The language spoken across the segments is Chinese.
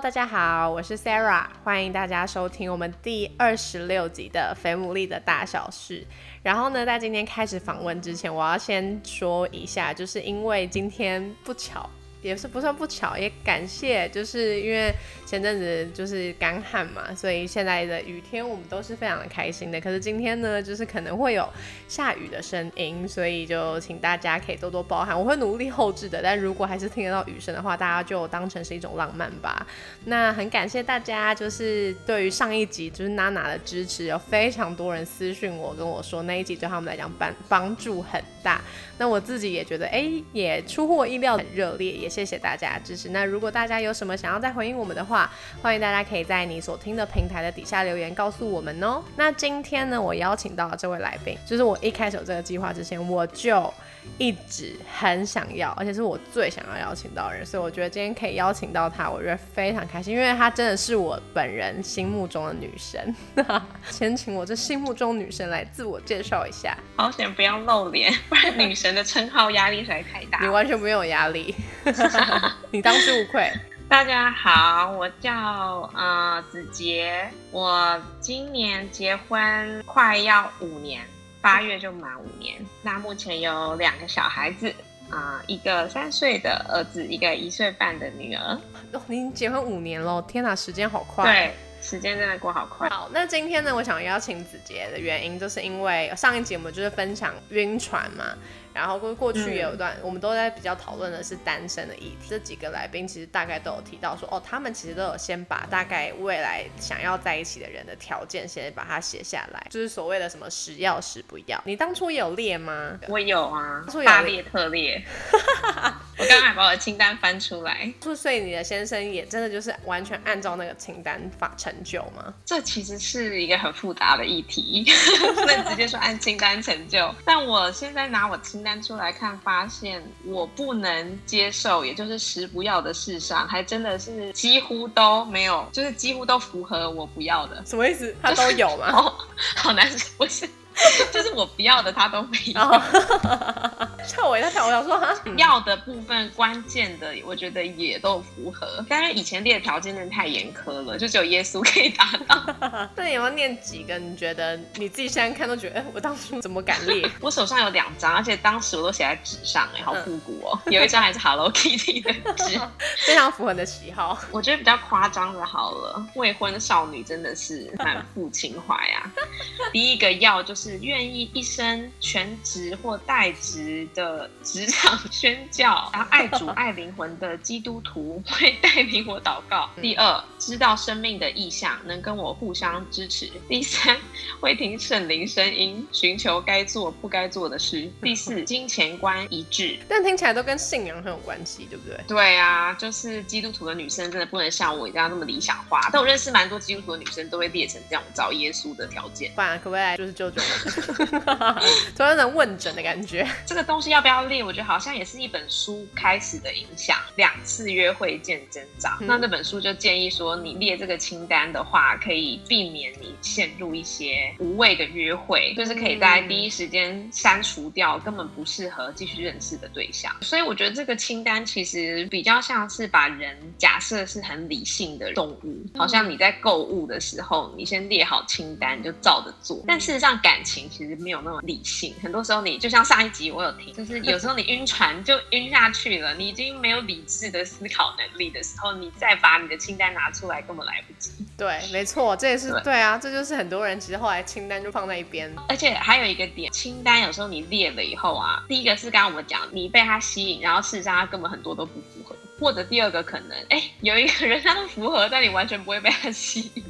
大家好，我是 Sarah，欢迎大家收听我们第二十六集的《菲姆利的大小事》。然后呢，在今天开始访问之前，我要先说一下，就是因为今天不巧。也是不算不巧，也感谢，就是因为前阵子就是干旱嘛，所以现在的雨天我们都是非常的开心的。可是今天呢，就是可能会有下雨的声音，所以就请大家可以多多包涵。我会努力后置的，但如果还是听得到雨声的话，大家就当成是一种浪漫吧。那很感谢大家，就是对于上一集就是娜娜的支持，有非常多人私讯我跟我说那一集对他们来讲帮帮助很大。那我自己也觉得，哎，也出乎我意料，很热烈，也谢谢大家的支持。那如果大家有什么想要再回应我们的话，欢迎大家可以在你所听的平台的底下留言告诉我们哦。那今天呢，我邀请到这位来宾，就是我一开始有这个计划之前，我就。一直很想要，而且是我最想要邀请到的人，所以我觉得今天可以邀请到她，我觉得非常开心，因为她真的是我本人心目中的女神。先请我这心目中女神来自我介绍一下。好险不要露脸，不然女神的称号压力实在太大。你完全没有压力，你当之无愧。大家好，我叫呃子杰，我今年结婚快要五年。八月就满五年，那目前有两个小孩子啊，一个三岁的儿子，一个一岁半的女儿。哦，您结婚五年了，天哪，时间好快。对，时间真的过好快。好，那今天呢，我想邀请子杰的原因，就是因为上一集我们就是分享晕船嘛。然后过过去也有段，我们都在比较讨论的是单身的议题。这几个来宾其实大概都有提到说，哦，他们其实都有先把大概未来想要在一起的人的条件先把它写下来，就是所谓的什么十要十不要。你当初也有列吗？我有啊，大列特列。我刚才把我的清单翻出来。所以你的先生也真的就是完全按照那个清单法成就吗？这其实是一个很复杂的议题，不能直接说按清单成就。但我现在拿我清。单出来看，发现我不能接受，也就是十不要的事上，还真的是几乎都没有，就是几乎都符合我不要的。什么意思？他都有吗？好难受，不是。就是我不要的，他都没有。吓我一跳！我想说，要的部分关键的，我觉得也都符合。但是以前列的条件真的太严苛了，就只有耶稣可以达到。那你要念几个？你觉得你自己现在看都觉得，哎，我当初怎么敢列？我手上有两张，而且当时我都写在纸上，哎，好复古哦。有一张还是 Hello Kitty 的纸，非常符合你的喜好。我觉得比较夸张的，好了，未婚少女真的是满腹情怀啊。第一个要就是。只愿意一生全职或代职的职场宣教，然后爱主 爱灵魂的基督徒会带领我祷告。第二，知道生命的意向，能跟我互相支持。第三，会听圣灵声音，寻求该做不该做的事。第四，金钱观一致。但听起来都跟信仰很有关系，对不对？对啊，就是基督徒的女生真的不能像我一样那么理想化。但我认识蛮多基督徒的女生，都会列成这样找耶稣的条件。不然可不可以就是舅舅？突然能问诊的感觉。这个东西要不要列？我觉得好像也是一本书开始的影响。两次约会见真章，那那本书就建议说，你列这个清单的话，可以避免你陷入一些无谓的约会，就是可以在第一时间删除掉根本不适合继续认识的对象。所以我觉得这个清单其实比较像是把人假设是很理性的动物，好像你在购物的时候，你先列好清单就照着做，但事实上感情。其实没有那么理性，很多时候你就像上一集我有听，就是有时候你晕船就晕下去了，你已经没有理智的思考能力的时候，你再把你的清单拿出来根本来不及。对，没错，这也是对啊，这就是很多人其实后来清单就放在一边。而且还有一个点，清单有时候你列了以后啊，第一个是刚刚我们讲，你被他吸引，然后事实上他根本很多都不符合，或者第二个可能，哎，有一个人他都符合，但你完全不会被他吸引。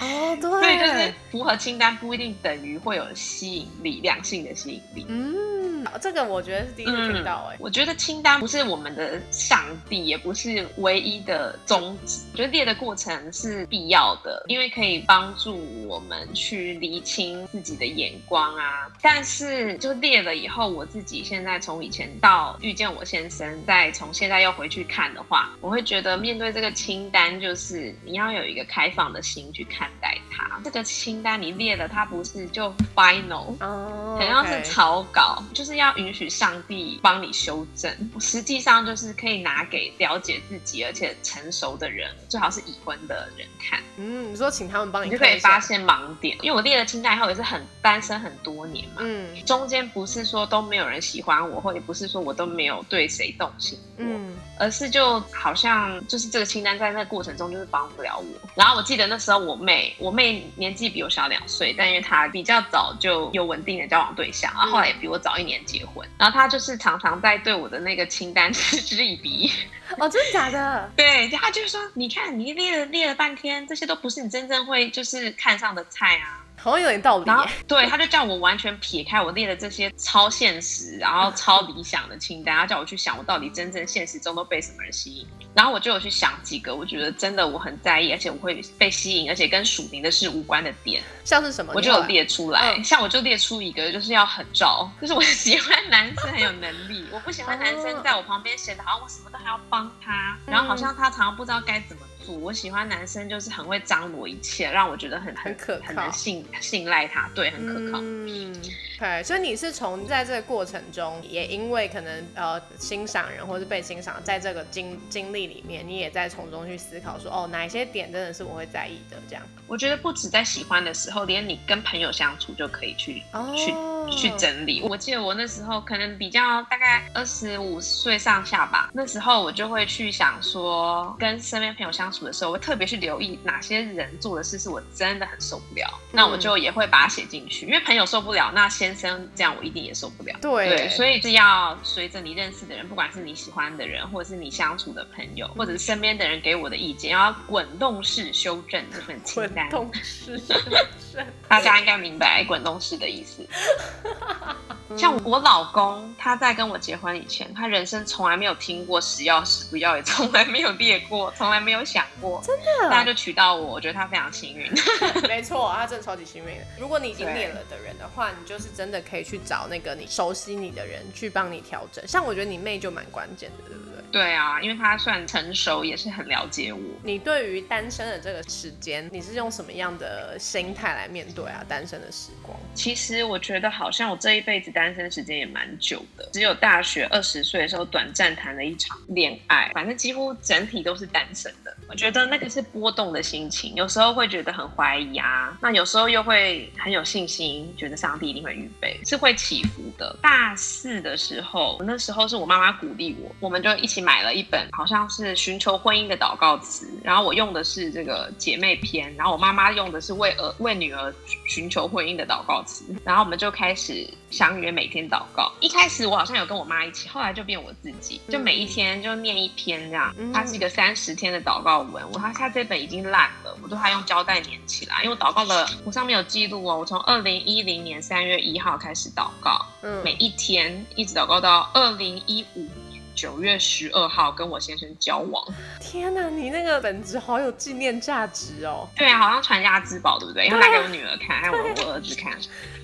哦，对，所以就是符合清单不一定等于会有吸引力，两性的吸引力。嗯。嗯，这个我觉得是第一次听到哎、我觉得清单不是我们的上帝，也不是唯一的宗旨。我觉得列的过程是必要的，因为可以帮助我们去厘清自己的眼光啊。但是就列了以后，我自己现在从以前到遇见我先生，再从现在又回去看的话，我会觉得面对这个清单，就是你要有一个开放的心去看待它。这个清单你列了，它不是就 final。哦，很像是草稿，就是要允许上帝帮你修正。实际上就是可以拿给了解自己而且成熟的人，最好是已婚的人看，嗯，你说请他们帮你你就可以发现盲点。因为我列了清单以后也是很单身很多年嘛，嗯中间不是说都没有人喜欢我，或者不是说我都没有对谁动心过。嗯而是就好像就是这个清单在那个过程中就是帮不了我。然后我记得那时候我妹，我妹年纪比我小两岁，但因为他比较早就有稳定的交往对象，然后后来也比我早一年结婚，然后他就是常常在对我的那个清单嗤之以鼻。哦，真的假的？对，他就说：“你看你列了列了半天，这些都不是你真正会就是看上的菜啊。”好像有点道理然后。对，他就叫我完全撇开我列的这些超现实，然后超理想的清单，他叫我去想我到底真正现实中都被什么人吸引。然后我就有去想几个，我觉得真的我很在意，而且我会被吸引，而且跟属灵的事无关的点，像是什么？我就有列出来。嗯像我就列出一个，就是要很照，就 是我喜欢男生很有能力，我不喜欢男哦生在我旁边显得好像我什么都还要帮他，然后好像他常常不知道该怎么做。我喜欢男生就是很会张罗一切，让我觉得很很可靠很能信信赖他，对，很可靠。嗯，对，所以你是从在这个过程中，也因为可能呃欣赏人或是被欣赏，在这个经经历里面，你也在从中去思考说，哦，哪一些点真的是我会在意的，这样。我觉得不止在喜欢的时候，连你跟朋友相处就可以去、哦去去整理。我记得我那时候可能比较大概二十五岁上下吧，那时候我就会去想说，跟身边朋友相处的时候，我会特别去留意哪些人做的事是我真的很受不了，那我就也会把它写进去，因为朋友受不了，那先生这样我一定也受不了。对对，所以是要随着你认识的人，不管是你喜欢的人，或者是你相处的朋友，或者是身边的人给我的意见，要滚动式修正这份清单滚单。动式 大家应该明白滚动式的意思。像我老公，他在跟我结婚以前，他人生从来没有听过时要时不要，也从来没有列过，从来没有想过。真的，大家就娶到我，我觉得他非常幸运。没错，他真的超级幸运的。如果你已经免了的人的话，你就是真的可以去找那个你熟悉你的人去帮你调整。像我觉得你妹就蛮关键的，对不对？对啊，因为他算成熟，也是很了解我。你对于单身的这个时间，你是用什么样的心态来面对啊？单身的时光？其实我觉得好像我这一辈子单身时间也蛮久的，只有大学二十岁的时候短暂谈了一场恋爱，反正几乎整体都是单身的。我觉得那个是波动的心情，有时候会觉得很怀疑啊，那有时候又会很有信心，觉得上帝一定会预备，是会起伏的。大四的时候，那时候是我妈妈鼓励我，我们就一起买了一本好像是寻求婚姻的祷告词，然后我用的是这个姐妹篇，然后我妈妈用的是为儿为女儿寻求婚姻的祷告词，然后我们就开始相约每天祷告。一开始我好像有跟我妈一起，后来就变我自己，就每一天就念一篇这样嗯。它是一个三十天的祷告文，我它它这本已经烂了，我都还用胶带粘起来，因为我祷告了，我上面有记录哦，我从二零一零年三月一号开始祷告，嗯每一天一直祷告到二零一五年九月十二号跟我先生交往。天哪，你那个本子好有纪念价值哦。对啊，好像传家之宝，对不对？因为拿给我女儿看，还有我 我儿子看。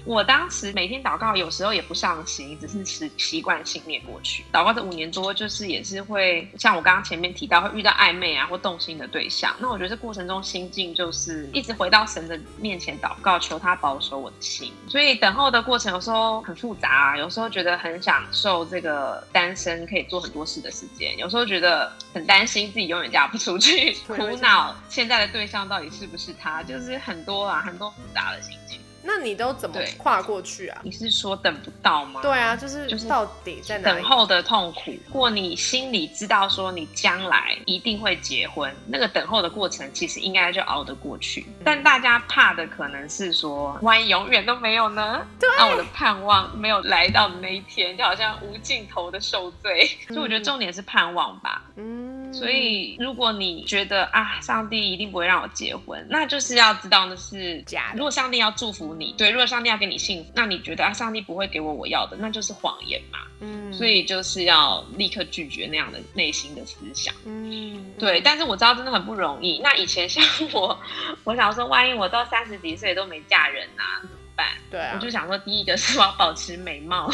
我当时每天祷告，有时候也不上心，只是习习惯性念过去。祷告这五年多，就是也是会像我刚刚前面提到，会遇到暧昧啊或动心的对象。那我觉得这过程中心境就是一直回到神的面前祷告，求他保守我的心。所以等候的过程有时候很复杂、啊，有时候觉得很享受这个单身可以做很多事的时间，有时候觉得很担心自己永远嫁不出去，苦恼现在的对象到底是不是他，就是很多啊，很多复杂的心情。那你都怎么跨过去啊？你是说等不到吗？对啊，就是就是到底在哪里？等候的痛苦，或你心里知道说你将来一定会结婚，那个等候的过程其实应该就熬得过去。但大家怕的可能是说，万一永远都没有呢？对，那我的盼望没有来到的那一天，就好像无尽头的受罪。所以我觉得重点是盼望吧。嗯，所以如果你觉得啊，上帝一定不会让我结婚，那就是要知道那是假的如果上帝要祝福你，对，如果上帝要给你幸福，那你觉得啊，上帝不会给我我要的，那就是谎言嘛。嗯所以就是要立刻拒绝那样的内心的思想。嗯，对，但是我知道真的很不容易。那以前像我，我想说，万一我到三十几岁都没嫁人啊，怎么办？对啊我，就想说，第一个是我要保持美貌，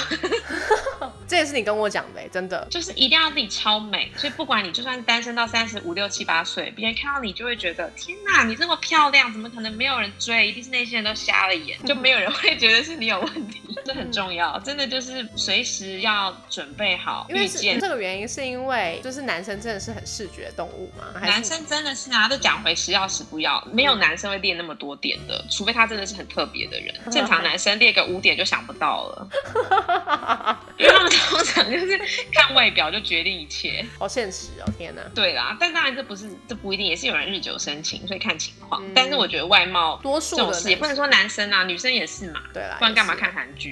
这也是你跟我讲的欸，真的。就是一定要自己超美。所以不管你就算单身到三十五六七八岁，别人看到你就会觉得，天哪，你这么漂亮，怎么可能没有人追？一定是那些人都瞎了眼，就没有人会觉得是你有问题。这很重要，真的就是随时要准备好因为是遇见这个原因，是因为就是男生真的是很视觉动物嘛？男生真的是啊，都讲回时要时不要，没有男生会列那么多点的，除非他真的是很特别的人。正常男生列个五点就想不到了，因为他们通常就是看外表就决定一切。好现实哦，天哪！对啦，但当然这不是这不一定，也是有人日久生情，所以看情况。嗯但是我觉得外貌多数的这种事也不能说男生啊，女生也是嘛，对啦，不然干嘛看韩剧？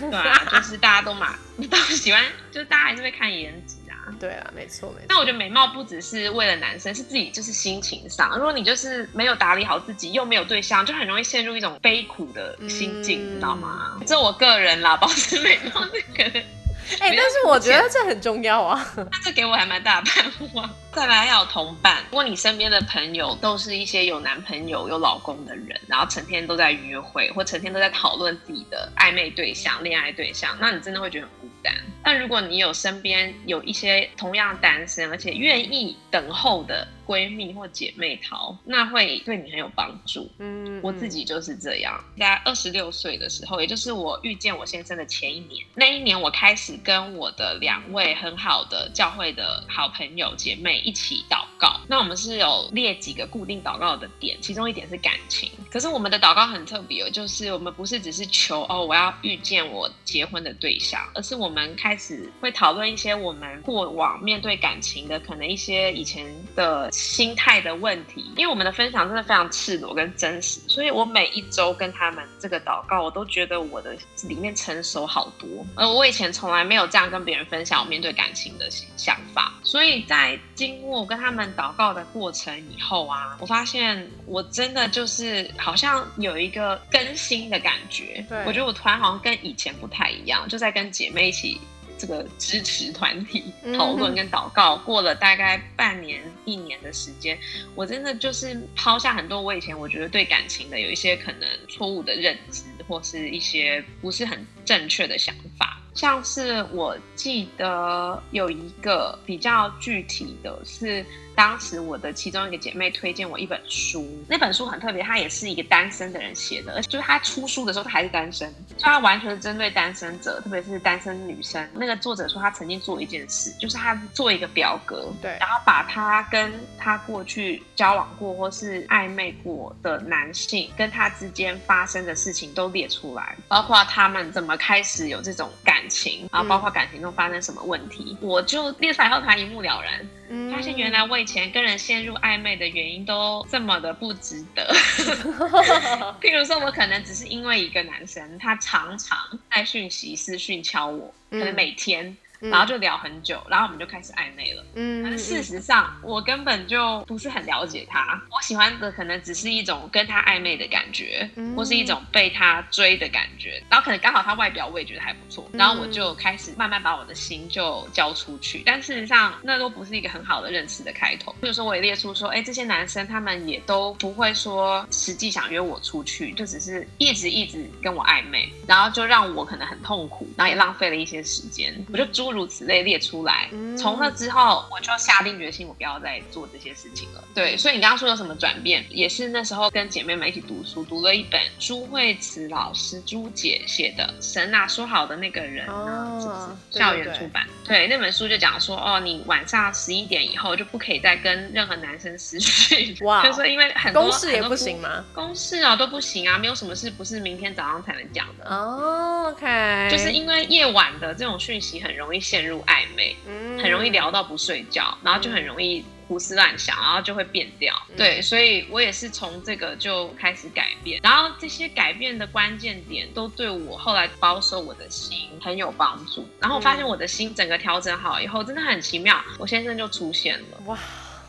对啊，就是大家都嘛都喜欢，就是大家还是会看颜值啊。对啊，没错没错。那我觉得美貌不只是为了男生，是自己就是心情上。如果你就是没有打理好自己，又没有对象，就很容易陷入一种悲苦的心境，嗯你知道吗？这我个人啦，保持美貌这个 哎、但是我觉得这很重要啊。那这给我还蛮大的盼望。再来要有同伴，如果你身边的朋友都是一些有男朋友、有老公的人，然后成天都在约会，或成天都在讨论自己的暧昧对象、恋爱对象，那你真的会觉得很孤单。但如果你有身边有一些同样单身而且愿意等候的闺蜜或姐妹淘，那会对你很有帮助。嗯，我自己就是这样，在二十六岁的时候，也就是我遇见我先生的前一年，那一年我开始跟我的两位很好的教会的好朋友姐妹一起祷那我们是有列几个固定祷告的点，其中一点是感情。可是我们的祷告很特别哦，就是我们不是只是求哦我要遇见我结婚的对象，而是我们开始会讨论一些我们过往面对感情的可能一些以前的心态的问题。因为我们的分享真的非常赤裸跟真实，所以我每一周跟他们这个祷告，我都觉得我的里面成熟好多。而我以前从来没有这样跟别人分享我面对感情的想法，所以在经过跟他们祷告的过程以后啊，我发现我真的就是好像有一个更新的感觉。对我觉得我突然好像跟以前不太一样，就在跟姐妹一起。这个支持团体嗯讨论跟祷告，过了大概半年、一年的时间，我真的就是抛下很多我以前我觉得对感情的有一些可能错误的认知，或是一些不是很正确的想法。像是我记得有一个比较具体的是，当时我的其中一个姐妹推荐我一本书，那本书很特别，它也是一个单身的人写的，而且就是他出书的时候他还是单身，所以他完全是针对单身者，特别是单身女生。那个作者说他曾经做一件事，就是他做一个表格，对然后把他跟他过去交往过或是暧昧过的男性跟他之间发生的事情都列出来，包括他们怎么开始有这种感情，然后包括感情中发生什么问题，我就列出来后，他一目了然，嗯发现原来我以前跟人陷入暧昧的原因都这么的不值得。譬如说，我可能只是因为一个男生，他常常在讯息、私讯敲我，可能每天。嗯然后就聊很久，然后我们就开始暧昧了。嗯但是事实上，我根本就不是很了解他。我喜欢的可能只是一种跟他暧昧的感觉，嗯或是一种被他追的感觉。然后可能刚好他外表我也觉得还不错，然后我嗯就开始慢慢把我的心就交出去。但事实上，那都不是一个很好的认识的开头。比如说，我也列出说，哎，这些男生他们也都不会说实际想约我出去，就只是一直一直跟我暧昧，然后就让我可能很痛苦，然后也浪费了一些时间。我就诸如此类列出来。嗯从那之后，我就下定决心，我不要再做这些事情了。对，所以你刚刚说有什么转变，也是那时候跟姐妹们一起读书，读了一本朱慧慈老师朱姐写的《神啊说好的那个人》啊，是不哦是校园出版？对，那本书就讲说，哦，你晚上十一点以后就不可以再跟任何男生私讯，哇 就是说因为很多公事也不行吗？公事啊都不行啊，没有什么事不是明天早上才能讲的。哦，OK，就是因为夜晚的这种讯息很容易陷入暧昧，嗯很容易聊到不睡觉，然后就很容易胡思乱想，然后就会变掉。对，所以我也是从这个就开始改变，然后这些改变的关键点都对我后来保守我的心很有帮助。然后我发现我的心整个调整好以后，真的很奇妙，我先生就出现了。哇！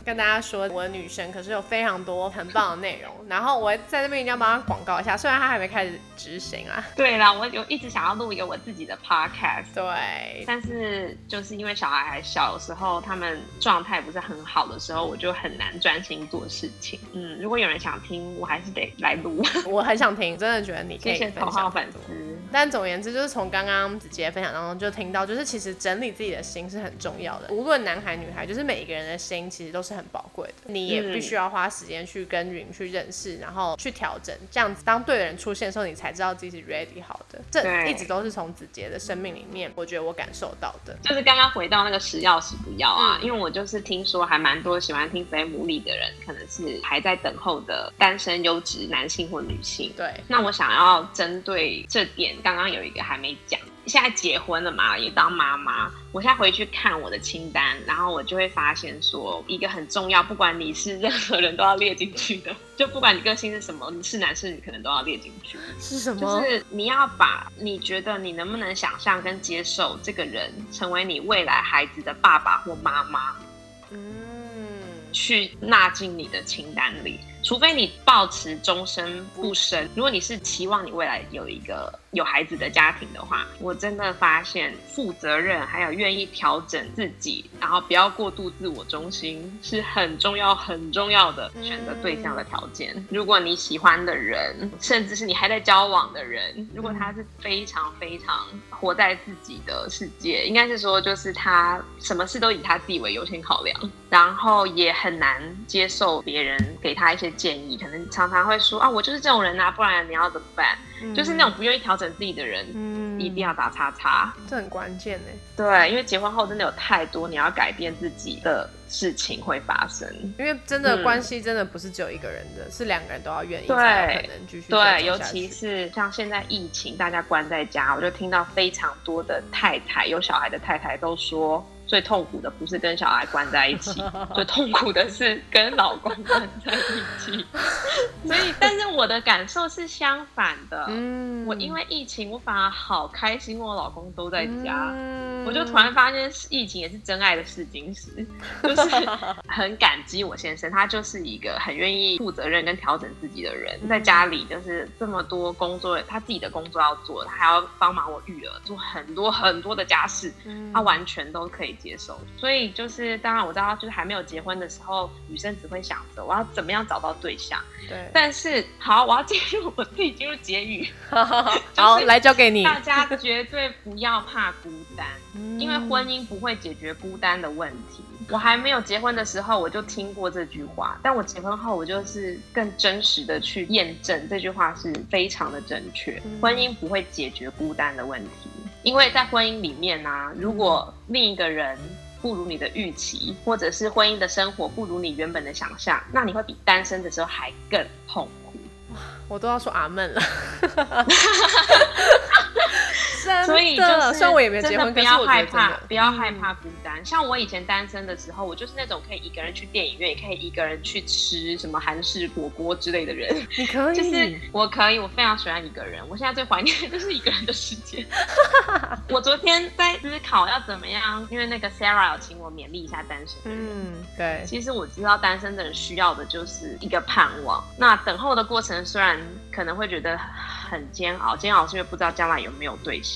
跟大家说，我的女生可是有非常多很棒的内容。然后我在这边一定要帮她广告一下，虽然她还没开始执行啊。对啦，我有一直想要录一个我自己的 podcast。对，但是就是因为小孩还小，有时候他们状态不是很好的时候，我就很难专心做事情。嗯，如果有人想听，我还是得来录。我很想听，真的觉得你可以头号粉丝。但总而言之，就是从刚刚子杰分享当中就听到，就是其实整理自己的心是很重要的。无论男孩女孩，就是每一个人的心其实都是很宝贵的。你也必须要花时间去耕耘、去认识，然后去调整。这样子，当对的人出现的时候，你才知道自己是 ready 好的。这一直都是从子杰的生命里面，我觉得我感受到的。就是刚刚回到那个食药时不要啊，因为我就是听说还蛮多喜欢听飞姆里的人，可能是还在等候的单身优质男性或女性。对，那我想要针对这点，刚刚有一个还没讲。现在结婚了嘛，也当妈妈。我现在回去看我的清单，然后我就会发现说，一个很重要，不管你是任何人都要列进去的，就不管你个性是什么，你是男是女，可能都要列进去。是什么？就是你要把你觉得你能不能想象跟接受这个人成为你未来孩子的爸爸或妈妈，嗯，去纳进你的清单里。除非你抱持终身不生，如果你是期望你未来有一个有孩子的家庭的话，我真的发现负责任还有愿意调整自己，然后不要过度自我中心是很重要很重要的选择对象的条件。如果你喜欢的人，甚至是你还在交往的人，如果他是非常非常活在自己的世界，应该是说就是他什么事都以他自己为优先考量，然后也很难接受别人给他一些。建议可能常常会说啊，我就是这种人啊，不然你要怎么办？就是那种不愿意调整自己的人，一定要打叉叉，这很关键呢。对，因为结婚后真的有太多你要改变自己的事情会发生。因为真的关系真的不是只有一个人的，是两个人都要愿意对，可能继续对，尤其是像现在疫情，大家关在家，我就听到非常多的太太有小孩的太太都说。最痛苦的不是跟小孩关在一起，最痛苦的是跟老公关在一起。所以，但是我的感受是相反的。嗯，我因为疫情，我反而好开心，我老公都在家。我就突然发现，疫情也是真爱的试金石，就是很感激我先生，他就是一个很愿意负责任跟调整自己的人。在家里就是这么多工作，他自己的工作要做，他还要帮忙我育儿，做很多很多的家事，他完全都可以。接受，所以就是当然我知道，就是还没有结婚的时候，女生只会想着我要怎么样找到对象。对，但是好，我要进入我自己进入结语。好，来交给你。大家绝对不要怕孤单，因为婚姻不会解决孤单的问题。我还没有结婚的时候，我就听过这句话，但我结婚后，我就是更真实的去验证这句话是非常的正确。婚姻不会解决孤单的问题。因为在婚姻里面呢，如果另一个人不如你的预期，或者是婚姻的生活不如你原本的想象，那你会比单身的时候还更痛苦。哇，我都要说阿闷了。所以就是，虽然我也没结婚，不要害怕，不要害怕孤单。像我以前单身的时候，我就是那种可以一个人去电影院，也可以一个人去吃什么韩式火锅之类的人。你可以，就是我可以，我非常喜欢一个人。我现在最怀念的就是一个人的时间。我昨天在思考要怎么样，因为那个 Sarah 有请我勉励一下单身的人。嗯，对。其实我知道单身的人需要的就是一个盼望。那等候的过程虽然可能会觉得。很煎熬，煎熬是因为不知道将来有没有对象。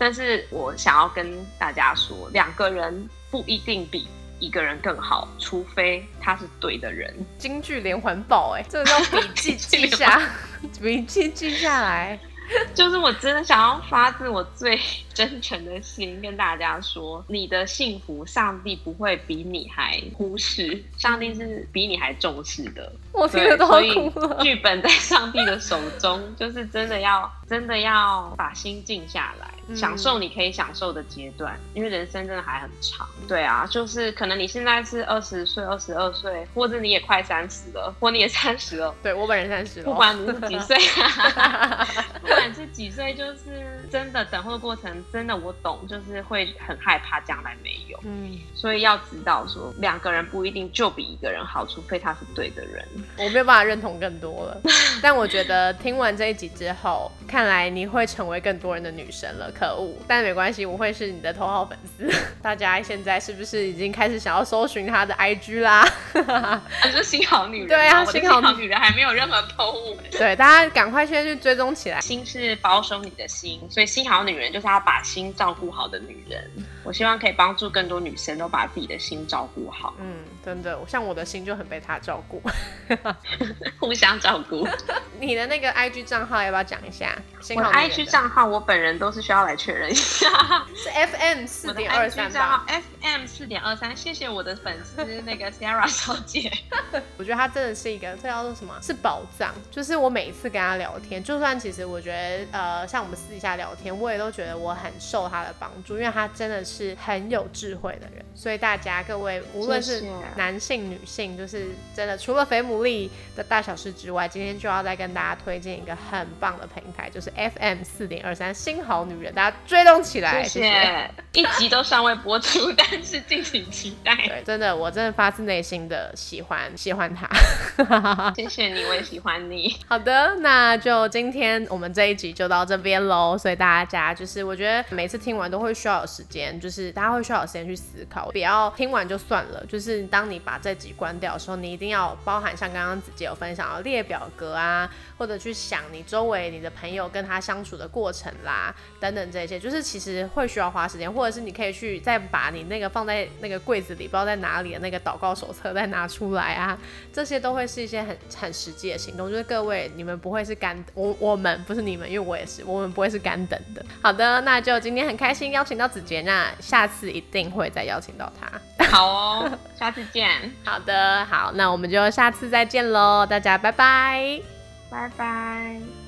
但是我想要跟大家说，两个人不一定比一个人更好，除非他是对的人。京剧连环爆，哎，这个要笔记记下，笔记记下来。就是我真的想要发自我最 真诚的心跟大家说，你的幸福，上帝不会比你还忽视，上帝是比你还重视的。我听得都哭了。剧本在上帝的手中，就是真的要真的要把心静下来，嗯享受你可以享受的阶段，因为人生真的还很长。对啊，就是可能你现在是二十岁、二十二岁，或者你也快三十了，或你也三十了。对我本人三十了，不管你是几岁、啊，不管是几岁，就是真的等候的过程，真的我懂，就是会很害怕将来没有，嗯，所以要知道说，两个人不一定就比一个人好，除非他是对的人。我没有办法认同更多了。但我觉得听完这一集之后，看来你会成为更多人的女神了，可恶！但没关系，我会是你的头号粉丝。大家现在是不是已经开始想要搜寻她的 IG 啦？可是新好女人，对啊我的新好女人还没有任何偷物。对，大家赶快先去追踪起来。心是保守你的心，所以新好女人就是要把心照顾好的女人。我希望可以帮助更多女生都把自己的心照顾好，嗯，真的，像我的心就很被他照顾。互相照顾。你的那个 IG 账号要不要讲一下？新我的 IG 账号，我本人都是需要来确认一下。是 FM 四点二三吧？FM 四点二三，谢谢我的粉丝那个 Sarah 小姐。我觉得她真的是一个，这叫做什么？是宝藏。就是我每一次跟她聊天，就算其实我觉得，呃，像我们私底下聊天，我也都觉得我很受她的帮助，因为她真的是很有智慧的人。所以大家各位，无论是男性、女性，就是真的除了肥牡蛎的大小事之外，今天就要再跟大家推荐一个很棒的平台，就是 FM 四点二三新好女人，大家追踪起来，谢谢谢。谢。一集都尚未播出，但是敬请期待。对，真的，我真的发自内心的喜欢喜欢他。谢谢你，我也喜欢你。好的，那就今天我们这一集就到这边喽。所以大家就是，我觉得每次听完都会需要有时间，就是大家会需要有时间去思考，不要听完就算了。就是当你把这集关掉的时候，你一定要包含像刚刚子杰有分享的列表格啊，或者去想你周围你的朋友跟他相处的过程啦，等等这些，就是其实会需要花时间，或者是你可以去再把你那个放在那个柜子里，不知道在哪里的那个祷告手册再拿出来啊，这些都会是一些很很实际的行动。就是各位，你们不会是干我 我们不是你们，因为我也是，我们不会是干等的。好的，那就今天很开心邀请到子杰，那下次一定会再邀请到他。好哦，下次见，好的，好，那我们就下次再见喽，大家拜拜。拜拜。